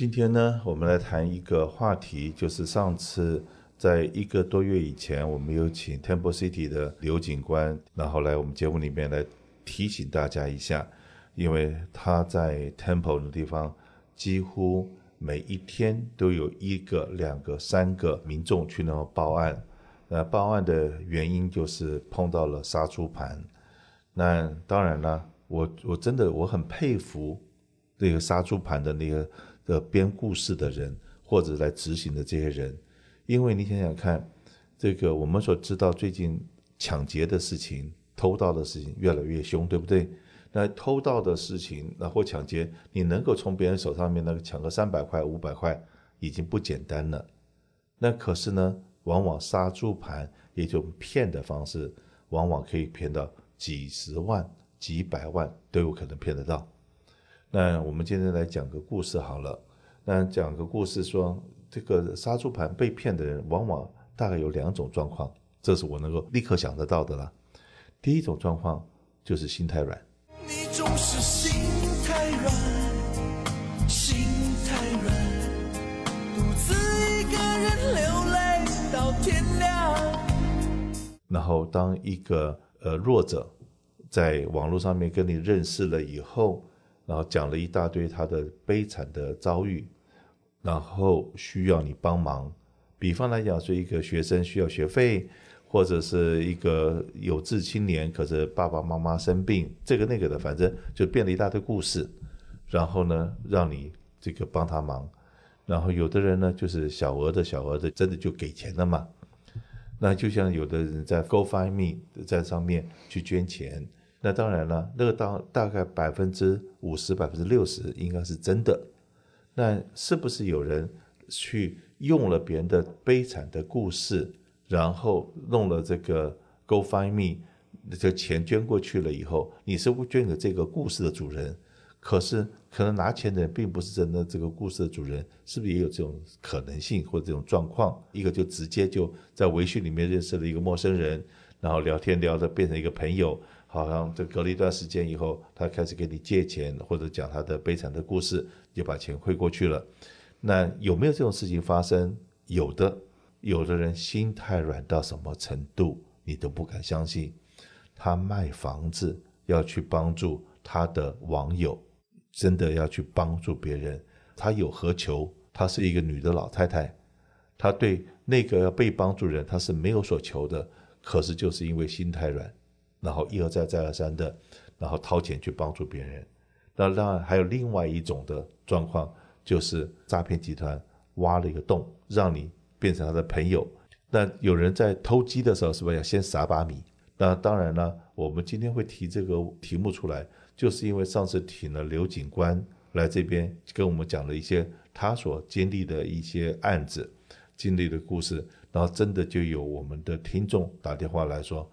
今天呢，我们来谈一个话题，就是上次在一个多月以前，我们有请 Temple City 的刘警官，然后来我们节目里面来提醒大家一下，因为他在 Temple 的地方，几乎每一天都有一个、两个、三个民众去那报案。那报案的原因就是碰到了杀猪盘。那当然了，我我真的我很佩服那个杀猪盘的那个。的编故事的人，或者来执行的这些人，因为你想想看，这个我们所知道最近抢劫的事情、偷盗的事情越来越凶，对不对？那偷盗的事情，那或抢劫，你能够从别人手上面那个抢个三百块、五百块，已经不简单了。那可是呢，往往杀猪盘，也就骗的方式，往往可以骗到几十万、几百万都有可能骗得到。那我们今天来讲个故事好了。那讲个故事说，这个杀猪盘被骗的人，往往大概有两种状况，这是我能够立刻想得到的啦。第一种状况就是心太软。你总是心太软，心太软，独自一个人流泪到天亮。然后当一个呃弱者在网络上面跟你认识了以后。然后讲了一大堆他的悲惨的遭遇，然后需要你帮忙。比方来讲，是一个学生需要学费，或者是一个有志青年，可是爸爸妈妈生病，这个那个的，反正就变了一大堆故事。然后呢，让你这个帮他忙。然后有的人呢，就是小额的小额的，真的就给钱了嘛。那就像有的人在 GoFundMe 在上面去捐钱。那当然了，那个当大概百分之五十、百分之六十应该是真的。那是不是有人去用了别人的悲惨的故事，然后弄了这个 GoFundMe，这钱捐过去了以后，你是不捐给这个故事的主人？可是可能拿钱的人并不是真的这个故事的主人，是不是也有这种可能性或者这种状况？一个就直接就在微信里面认识了一个陌生人，然后聊天聊着变成一个朋友。好像这隔了一段时间以后，他开始给你借钱，或者讲他的悲惨的故事，就把钱汇过去了。那有没有这种事情发生？有的，有的人心太软到什么程度，你都不敢相信。他卖房子要去帮助他的网友，真的要去帮助别人。他有何求？她是一个女的老太太，她对那个要被帮助人，她是没有所求的。可是就是因为心太软。然后一而再再而三的，然后掏钱去帮助别人。那当然还有另外一种的状况，就是诈骗集团挖了一个洞，让你变成他的朋友。那有人在偷鸡的时候，是不是要先撒把米？那当然了，我们今天会提这个题目出来，就是因为上次请了刘警官来这边跟我们讲了一些他所经历的一些案子、经历的故事，然后真的就有我们的听众打电话来说。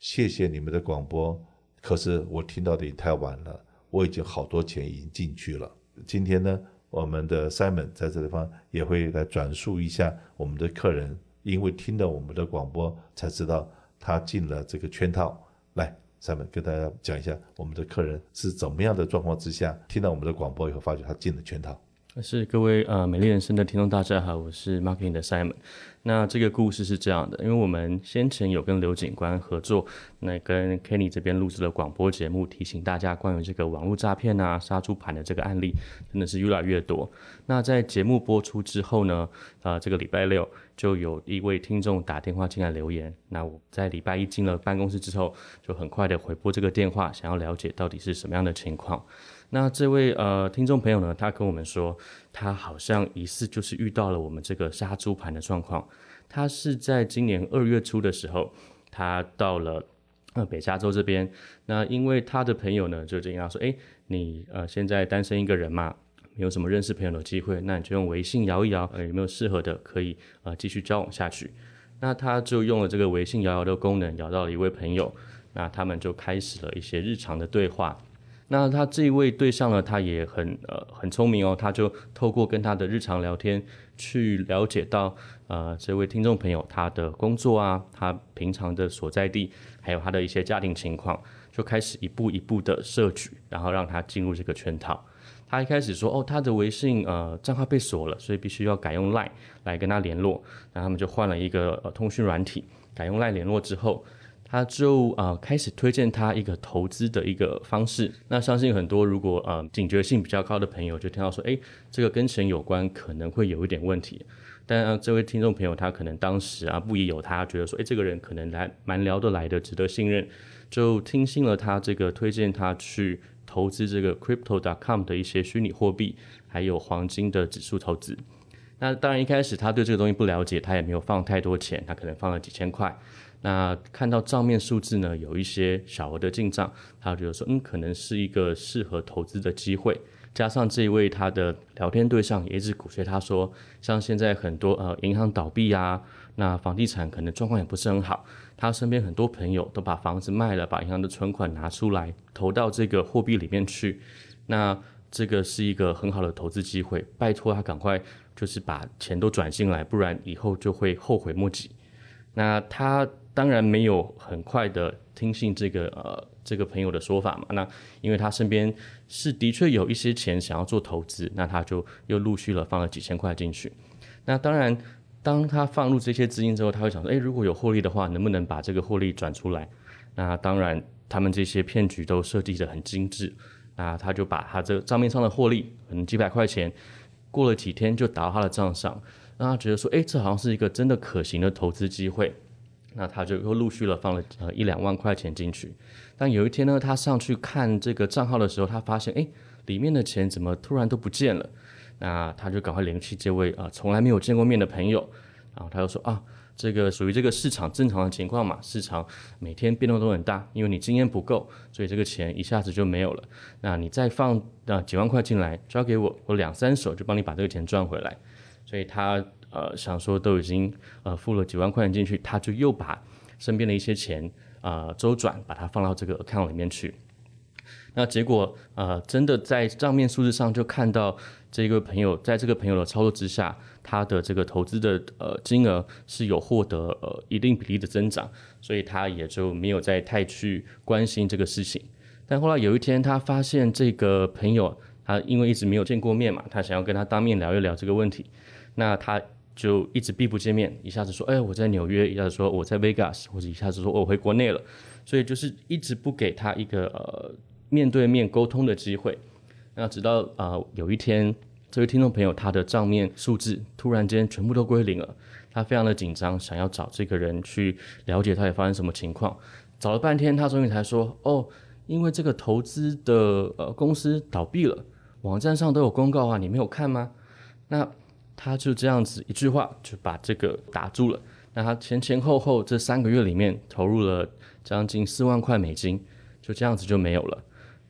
谢谢你们的广播，可是我听到的也太晚了，我已经好多钱已经进去了。今天呢，我们的 Simon 在这地方也会来转述一下我们的客人，因为听了我们的广播才知道他进了这个圈套。来，Simon 跟大家讲一下我们的客人是怎么样的状况之下听到我们的广播以后，发觉他进了圈套。是各位呃美丽人生的听众大家好，我是 Marketing 的 Simon。那这个故事是这样的，因为我们先前有跟刘警官合作，那跟 Kenny 这边录制了广播节目，提醒大家关于这个网络诈骗啊、杀猪盘的这个案例，真的是越来越多。那在节目播出之后呢，啊、呃，这个礼拜六就有一位听众打电话进来留言。那我在礼拜一进了办公室之后，就很快的回拨这个电话，想要了解到底是什么样的情况。那这位呃听众朋友呢，他跟我们说，他好像疑似就是遇到了我们这个杀猪盘的状况。他是在今年二月初的时候，他到了呃北加州这边。那因为他的朋友呢就这样说，诶，你呃现在单身一个人嘛，没有什么认识朋友的机会，那你就用微信摇一摇，呃有没有适合的可以呃继续交往下去。那他就用了这个微信摇摇的功能，摇到了一位朋友，那他们就开始了一些日常的对话。那他这一位对象呢，他也很呃很聪明哦，他就透过跟他的日常聊天，去了解到呃这位听众朋友他的工作啊，他平常的所在地，还有他的一些家庭情况，就开始一步一步的设局，然后让他进入这个圈套。他一开始说，哦，他的微信呃账号被锁了，所以必须要改用 Line 来跟他联络。那他们就换了一个呃通讯软体，改用 Line 联络之后，他就呃开始推荐他一个投资的一个方式。那相信很多如果呃警觉性比较高的朋友就听到说，哎，这个跟钱有关，可能会有一点问题。但、这位听众朋友他可能当时啊不疑有他，觉得说，哎，这个人可能来蛮聊得来的，值得信任，就听信了他这个推荐他去。投资这个 Crypto.com 的一些虚拟货币，还有黄金的指数投资。那当然一开始他对这个东西不了解，他也没有放太多钱，他可能放了几千块。那看到账面数字呢，有一些小额的进账，他觉得说，嗯，可能是一个适合投资的机会。加上这一位他的聊天对象也一直鼓吹他说，像现在很多呃银行倒闭啊，那房地产可能状况也不是很好。他身边很多朋友都把房子卖了，把银行的存款拿出来投到这个货币里面去。那这个是一个很好的投资机会，拜托他赶快就是把钱都转进来，不然以后就会后悔莫及。那他当然没有很快的听信这个呃这个朋友的说法嘛。那因为他身边是的确有一些钱想要做投资，那他就又陆续了放了几千块进去。那当然。当他放入这些资金之后，他会想说：“诶，如果有获利的话，能不能把这个获利转出来？”那当然，他们这些骗局都设计得很精致。那他就把他这个账面上的获利，可能几百块钱，过了几天就打到他的账上，让他觉得说：“诶，这好像是一个真的可行的投资机会。”那他就又陆续了放了呃一两万块钱进去。但有一天呢，他上去看这个账号的时候，他发现：“诶，里面的钱怎么突然都不见了？”那他就赶快联系这位啊从来没有见过面的朋友，然后他就说啊，这个属于这个市场正常的情况嘛，市场每天变动都很大，因为你经验不够，所以这个钱一下子就没有了。那你再放啊几万块进来，交给我，我两三手就帮你把这个钱赚回来。所以他呃想说都已经呃付了几万块钱进去，他就又把身边的一些钱啊周转，把它放到这个 account 里面去。那结果呃真的在账面数字上就看到。这个朋友在这个朋友的操作之下，他的这个投资的呃金额是有获得呃一定比例的增长，所以他也就没有再太去关心这个事情。但后来有一天，他发现这个朋友，他因为一直没有见过面嘛，他想要跟他当面聊一聊这个问题，那他就一直避不见面，一下子说哎我在纽约，一下子说我在 Vegas，或者一下子说我回国内了，所以就是一直不给他一个呃面对面沟通的机会。那直到啊、有一天，这位听众朋友他的账面数字突然间全部都归零了，他非常的紧张，想要找这个人去了解他也发生什么情况。找了半天，他终于才说：“哦，因为这个投资的呃公司倒闭了，网站上都有公告啊，你没有看吗？”那他就这样子一句话就把这个打住了。那他前前后后这三个月里面投入了将近四万块美金，就这样子就没有了。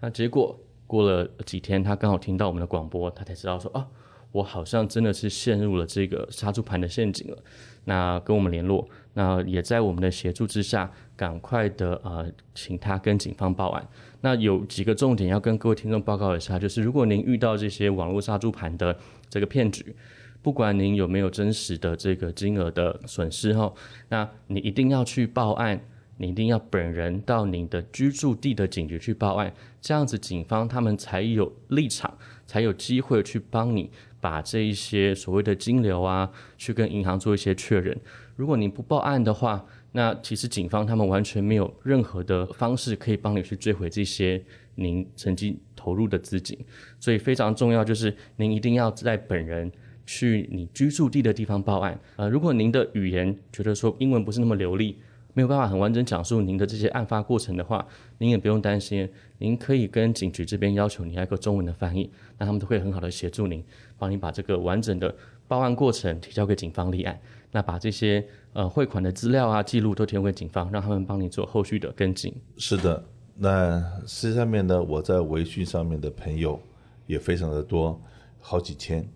那结果。过了几天，他刚好听到我们的广播，他才知道说啊，我好像真的是陷入了这个杀猪盘的陷阱了。那跟我们联络，那也在我们的协助之下，赶快的呃，请他跟警方报案。那有几个重点要跟各位听众报告一下，就是如果您遇到这些网络杀猪盘的这个骗局，不管您有没有真实的这个金额的损失后，那你一定要去报案。你一定要本人到你的居住地的警局去报案，这样子警方他们才有立场，才有机会去帮你把这一些所谓的金流啊，去跟银行做一些确认。如果你不报案的话，那其实警方他们完全没有任何的方式可以帮你去追回这些您曾经投入的资金。所以非常重要，就是您一定要在本人去你居住地的地方报案。呃，如果您的语言觉得说英文不是那么流利，没有办法很完整讲述您的这些案发过程的话，您也不用担心，您可以跟警局这边要求你要一个中文的翻译，那他们都会很好的协助您，帮你把这个完整的报案过程提交给警方立案，那把这些呃汇款的资料啊记录都提供给警方，让他们帮你做后续的跟进。是的，那实际上面呢，我在微信上面的朋友也非常的多，好几千，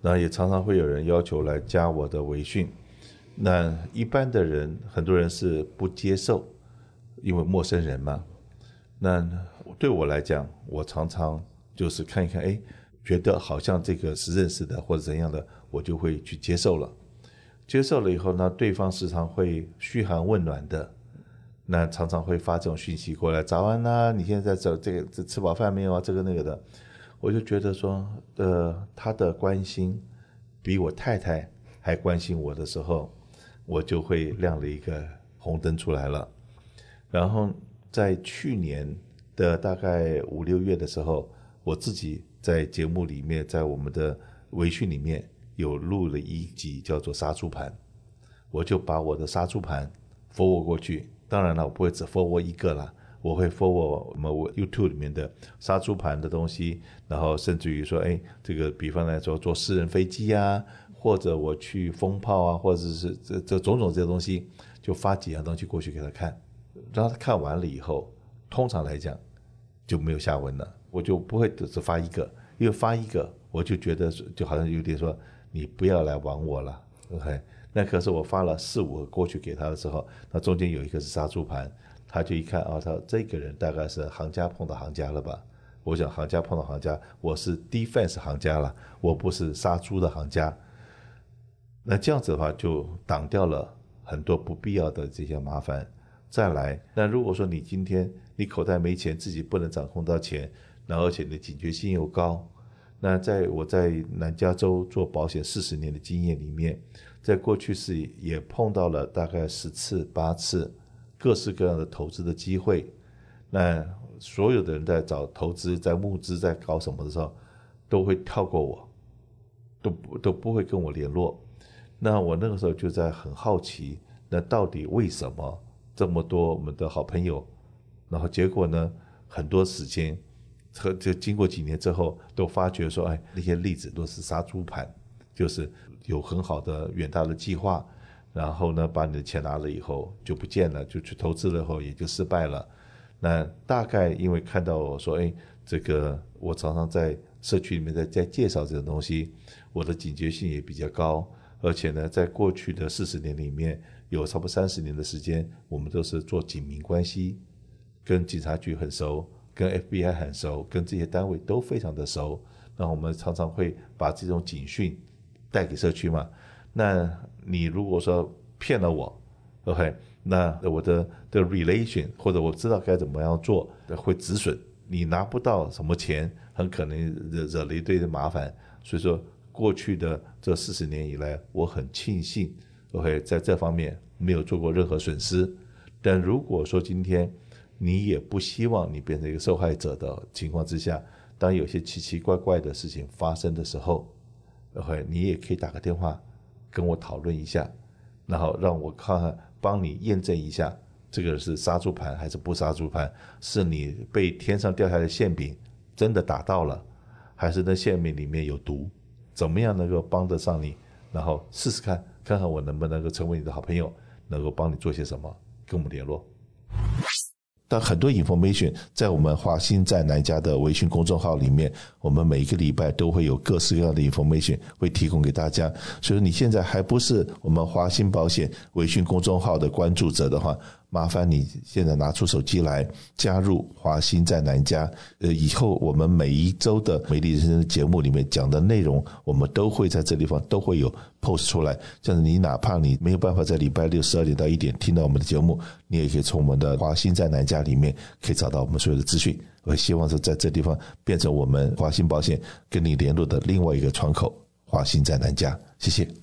那也常常会有人要求来加我的微信。那一般的人，很多人是不接受，因为陌生人嘛。那对我来讲，我常常就是看一看，哎，觉得好像这个是认识的或者怎样的，我就会去接受了。接受了以后呢，对方时常会嘘寒问暖的，那常常会发这种讯息过来：早安呐，你现在在这个吃饱饭没有啊？这个那个的。我就觉得说，呃，他的关心比我太太还关心我的时候，我就会亮了一个红灯出来了。然后在去年的大概五六月的时候，我自己在节目里面，在我们的微训里面有录了一集叫做杀猪盘，我就把我的杀猪盘 forward 过去。当然了，我不会只 forward 一个了，我会 forward 我 YouTube 里面的杀猪盘的东西，然后甚至于说，哎，这个比方来说坐私人飞机啊，或者我去蜂炮啊，或者是这这种种这些东西，就发几样东西过去给他看，让他看完了以后，通常来讲就没有下文了，我就不会只发一个，因为发一个我就觉得就好像有点说你不要来玩我了，OK。那可是我发了四五个过去给他的时候，那中间有一个是杀猪盘，他就一看啊，他这个人大概是行家碰到行家了吧？我想行家碰到行家，我是 defense 行家了，我不是杀猪的行家。那这样子的话就挡掉了很多不必要的这些麻烦。再来，那如果说你今天你口袋没钱，自己不能掌控到钱，然后而且你的警觉性又高，那在我在南加州做保险四十年的经验里面。在过去是也碰到了大概十次八次，各式各样的投资的机会。那所有的人在找投资、在募资、在搞什么的时候，都会跳过我，都不都不会跟我联络。那我那个时候就在很好奇，那到底为什么这么多我们的好朋友，然后结果呢，很多时间和就经过几年之后，都发觉说，哎，那些例子都是杀猪盘，就是。有很好的远大的计划，然后呢，把你的钱拿了以后就不见了，就去投资了以后也就失败了。那大概因为看到我说，哎，这个我常常在社区里面在在介绍这种东西，我的警觉性也比较高，而且呢，在过去的四十年里面，有差不多三十年的时间，我们都是做警民关系，跟警察局很熟，跟 FBI 很熟，跟这些单位都非常的熟。那我们常常会把这种警讯。带给社区嘛？那你如果说骗了我，OK，那我的的 relation 或者我知道该怎么样做会止损，你拿不到什么钱，很可能惹惹了一堆的麻烦。所以说，过去的这四十年以来，我很庆幸，OK，在这方面没有做过任何损失。但如果说今天你也不希望你变成一个受害者的情况之下，当有些奇奇怪怪的事情发生的时候，OK，你也可以打个电话跟我讨论一下，然后让我看看，帮你验证一下，这个是杀猪盘还是不杀猪盘？是你被天上掉下来的馅饼真的打到了，还是那馅饼里面有毒？怎么样能够帮得上你？然后试试看，看看我能不能够成为你的好朋友，能够帮你做些什么，跟我们联络。但很多 information 在我们华鑫在南家的微信公众号里面，我们每一个礼拜都会有各式各样的 information 会提供给大家。所以你现在还不是我们华鑫保险微信公众号的关注者的话，麻烦你现在拿出手机来加入华新在南家。呃，以后我们每一周的美丽人生节目里面讲的内容，我们都会在这地方都会有 post 出来。像是你哪怕你没有办法在礼拜六十二点到一点听到我们的节目，你也可以从我们的华新在南家里面可以找到我们所有的资讯。我希望是在这地方变成我们华新保险跟你联络的另外一个窗口。华新在南家，谢谢。